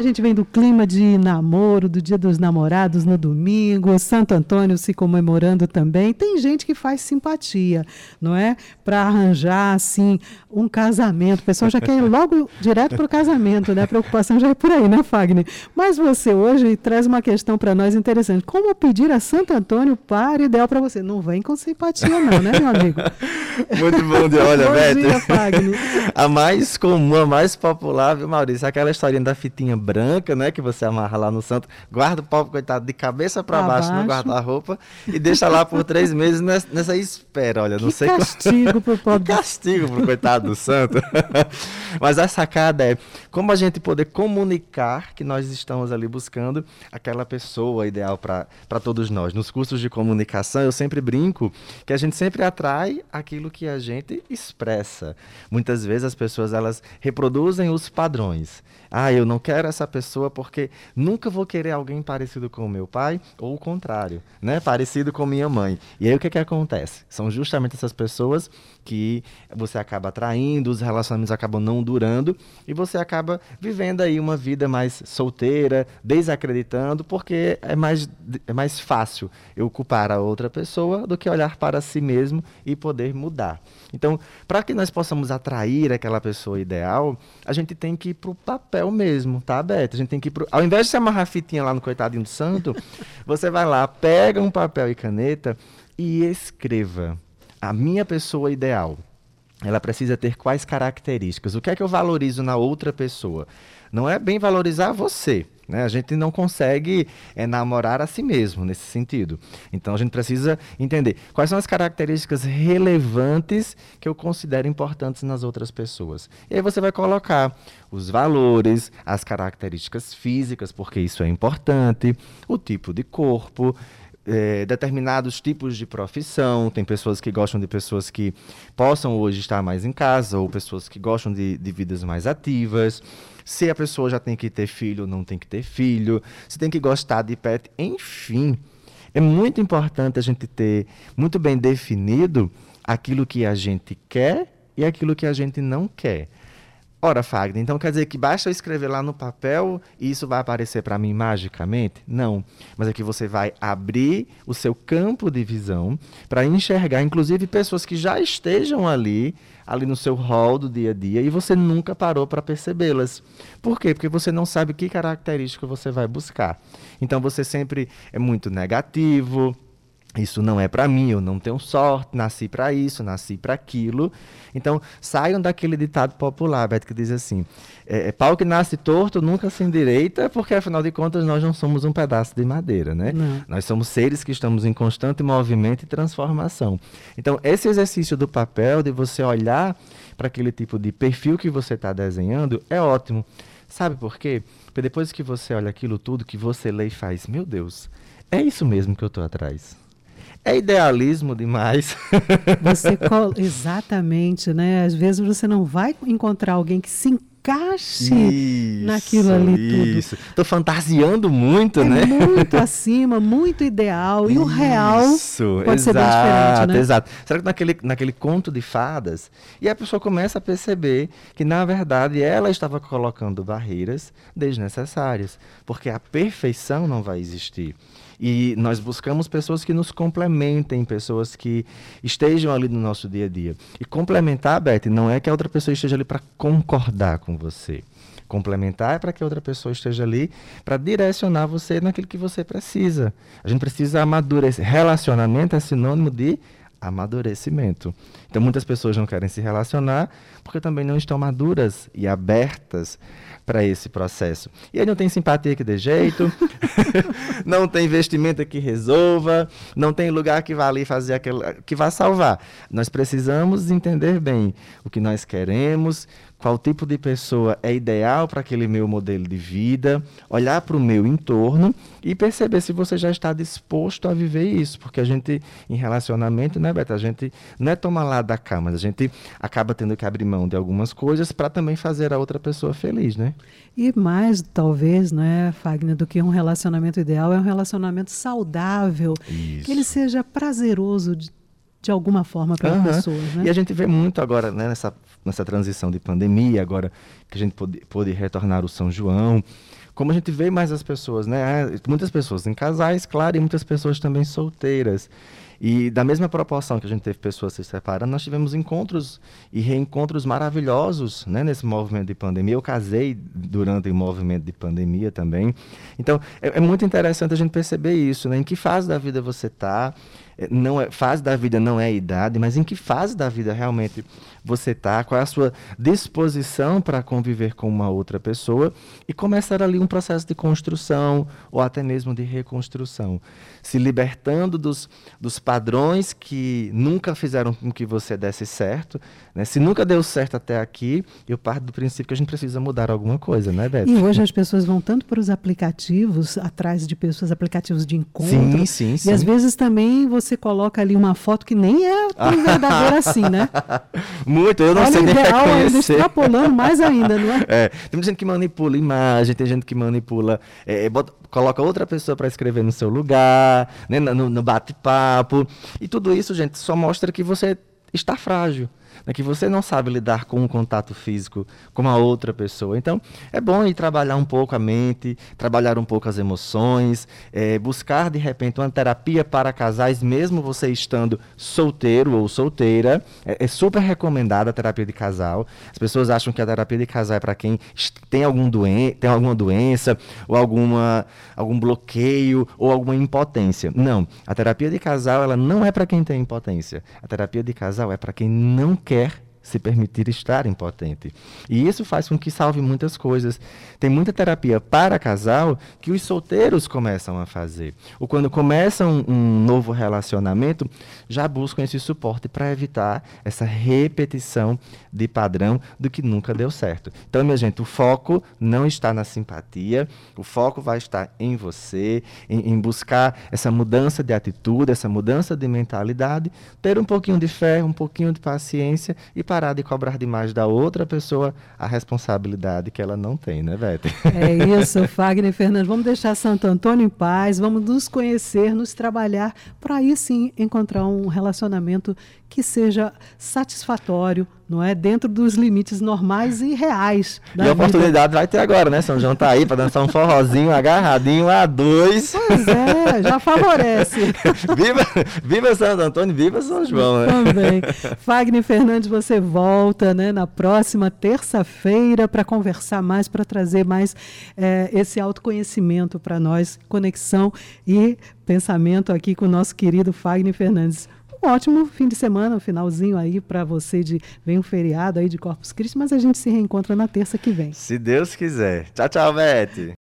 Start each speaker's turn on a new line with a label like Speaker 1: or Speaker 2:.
Speaker 1: A gente vem do clima de namoro, do Dia dos Namorados no domingo, Santo Antônio se comemorando também. Tem gente que faz simpatia, não é? Para arranjar, assim, um casamento. O pessoal já quer ir logo direto para o casamento, né? A preocupação já é por aí, né, Fagner? Mas você hoje traz uma questão para nós interessante. Como pedir a Santo Antônio para ideal para você? Não vem com simpatia, não, né, meu amigo?
Speaker 2: Muito bom dia, olha,
Speaker 1: bom
Speaker 2: Beto.
Speaker 1: Dia, Fagner.
Speaker 2: A mais comum, a mais popular, viu, Maurício? Aquela historinha da fitinha branca, né? Que você amarra lá no santo, guarda o pobre coitado de cabeça para baixo, no guarda-roupa e deixa lá por três meses nessa, nessa espera. Olha, não
Speaker 1: que
Speaker 2: sei
Speaker 1: castigo pro pobre.
Speaker 2: Que castigo pro coitado do santo. Mas a sacada é como a gente poder comunicar que nós estamos ali buscando aquela pessoa ideal para todos nós. Nos cursos de comunicação, eu sempre brinco que a gente sempre atrai aquilo que a gente expressa. Muitas vezes as pessoas elas reproduzem os padrões. Ah, eu não quero essa pessoa porque nunca vou querer alguém parecido com meu pai ou o contrário, né? Parecido com minha mãe. E aí o que que acontece? São justamente essas pessoas que você acaba atraindo, os relacionamentos acabam não durando e você acaba vivendo aí uma vida mais solteira, desacreditando, porque é mais, é mais fácil eu culpar a outra pessoa do que olhar para si mesmo e poder mudar. Então, para que nós possamos atrair aquela pessoa ideal, a gente tem que ir para o papel mesmo, tá, Beto? A gente tem que ir pro... Ao invés de se amarrar a fitinha lá no Coitadinho do Santo, você vai lá, pega um papel e caneta e escreva a minha pessoa ideal. Ela precisa ter quais características? O que é que eu valorizo na outra pessoa? Não é bem valorizar você, né? A gente não consegue é, namorar a si mesmo nesse sentido. Então a gente precisa entender quais são as características relevantes que eu considero importantes nas outras pessoas. E aí você vai colocar os valores, as características físicas, porque isso é importante, o tipo de corpo, é, determinados tipos de profissão. Tem pessoas que gostam de pessoas que possam hoje estar mais em casa, ou pessoas que gostam de, de vidas mais ativas se a pessoa já tem que ter filho ou não tem que ter filho, se tem que gostar de pet, enfim. É muito importante a gente ter muito bem definido aquilo que a gente quer e aquilo que a gente não quer. Ora, Fagner, então quer dizer que basta eu escrever lá no papel e isso vai aparecer para mim magicamente? Não. Mas é que você vai abrir o seu campo de visão para enxergar, inclusive, pessoas que já estejam ali, ali no seu hall do dia a dia, e você nunca parou para percebê-las. Por quê? Porque você não sabe que característica você vai buscar. Então você sempre é muito negativo, isso não é para mim, eu não tenho sorte, nasci para isso, nasci para aquilo. Então, saiam daquele ditado popular, Beto, que diz assim: é, é, pau que nasce torto nunca se endireita, porque afinal de contas nós não somos um pedaço de madeira, né? Não. Nós somos seres que estamos em constante movimento e transformação. Então, esse exercício do papel, de você olhar para aquele tipo de perfil que você está desenhando, é ótimo. Sabe por quê? Porque depois que você olha aquilo tudo, que você lê e faz, meu Deus, é isso mesmo que eu estou atrás. É idealismo demais.
Speaker 1: Você exatamente, né? Às vezes você não vai encontrar alguém que se encaixe isso, naquilo ali tudo. Isso.
Speaker 2: Tô fantasiando muito,
Speaker 1: é
Speaker 2: né?
Speaker 1: Muito acima, muito ideal. E isso, o real pode exato, ser bem diferente, né?
Speaker 2: Exato. Será que naquele, naquele conto de fadas, e a pessoa começa a perceber que, na verdade, ela estava colocando barreiras desnecessárias, porque a perfeição não vai existir. E nós buscamos pessoas que nos complementem, pessoas que estejam ali no nosso dia a dia. E complementar, Beth, não é que a outra pessoa esteja ali para concordar com você. Complementar é para que a outra pessoa esteja ali para direcionar você naquilo que você precisa. A gente precisa amadurecer. Relacionamento é sinônimo de amadurecimento. Então muitas pessoas não querem se relacionar porque também não estão maduras e abertas para esse processo. E aí não tem simpatia que dê jeito, não tem investimento que resolva, não tem lugar que vá ali fazer aquilo que vá salvar. Nós precisamos entender bem o que nós queremos, qual tipo de pessoa é ideal para aquele meu modelo de vida, olhar para o meu entorno e perceber se você já está disposto a viver isso, porque a gente em relacionamento, né, Beto, a gente não é tomar lá da cá, mas a gente acaba tendo que abrir mão de algumas coisas para também fazer a outra pessoa feliz, né?
Speaker 1: E mais, talvez, né, Fagner, do que um relacionamento ideal, é um relacionamento saudável, isso. que ele seja prazeroso de de alguma forma para uhum. pessoas. Né?
Speaker 2: E a gente vê muito agora né, nessa, nessa transição de pandemia, agora que a gente pôde, pôde retornar o São João, como a gente vê mais as pessoas, né? Ah, muitas pessoas em casais, claro, e muitas pessoas também solteiras. E da mesma proporção que a gente teve pessoas se separando, nós tivemos encontros e reencontros maravilhosos né, nesse movimento de pandemia. Eu casei durante o movimento de pandemia também. Então, é, é muito interessante a gente perceber isso, né? Em que fase da vida você está, não é, fase da vida não é idade, mas em que fase da vida realmente você está, qual é a sua disposição para conviver com uma outra pessoa e começar ali um processo de construção ou até mesmo de reconstrução, se libertando dos, dos padrões que nunca fizeram com que você desse certo. Né? Se nunca deu certo até aqui, eu parto do princípio que a gente precisa mudar alguma coisa, né, Beto?
Speaker 1: E hoje as pessoas vão tanto para os aplicativos, atrás de pessoas, aplicativos de encontro. Sim, sim, sim. E às vezes também você você coloca ali uma foto que nem é tão verdadeira assim, né?
Speaker 2: Muito, eu não Olha, sei nem ideal reconhecer.
Speaker 1: extrapolando mais ainda, não é?
Speaker 2: é? Tem gente que manipula imagem, tem gente que manipula, é, bota, coloca outra pessoa para escrever no seu lugar, né, no, no bate-papo. E tudo isso, gente, só mostra que você está frágil né, que você não sabe lidar com um contato físico com a outra pessoa. Então, é bom ir trabalhar um pouco a mente, trabalhar um pouco as emoções, é, buscar de repente uma terapia para casais, mesmo você estando solteiro ou solteira. É, é super recomendada a terapia de casal. As pessoas acham que a terapia de casal é para quem tem, algum doen tem alguma doença ou alguma, algum bloqueio ou alguma impotência. Não, a terapia de casal ela não é para quem tem impotência. A terapia de casal é para quem não quer quer se permitir estar impotente. E isso faz com que salve muitas coisas. Tem muita terapia para casal que os solteiros começam a fazer. Ou quando começam um, novo relacionamento, já buscam esse suporte para evitar essa repetição de padrão do que nunca deu certo. Então, minha gente, o foco não está na simpatia, o foco vai estar em você, em, em buscar essa mudança de atitude, essa mudança de mentalidade, ter um pouquinho de fé, um pouquinho de paciência e parar de cobrar demais da outra pessoa a responsabilidade que ela não tem, né, Beth?
Speaker 1: É isso, Fagner Fernandes. Vamos deixar Santo Antônio em paz, vamos nos conhecer, nos trabalhar, para aí sim encontrar um relacionamento que seja satisfatório, não é? Dentro dos limites normais e reais.
Speaker 2: e a oportunidade vai ter agora, né? São João tá aí para dançar um forrozinho agarradinho a dois.
Speaker 1: Pois é, já favorece.
Speaker 2: viva, viva Santo Antônio, viva São João, né?
Speaker 1: Também. Fagner Fernandes, você volta né, na próxima terça-feira para conversar mais, para trazer mais é, esse autoconhecimento para nós, conexão e pensamento aqui com o nosso querido Fagner Fernandes um ótimo fim de semana, um finalzinho aí para você de vem um feriado aí de Corpus Christi, mas a gente se reencontra na terça que vem.
Speaker 2: Se Deus quiser. Tchau, tchau, Beth.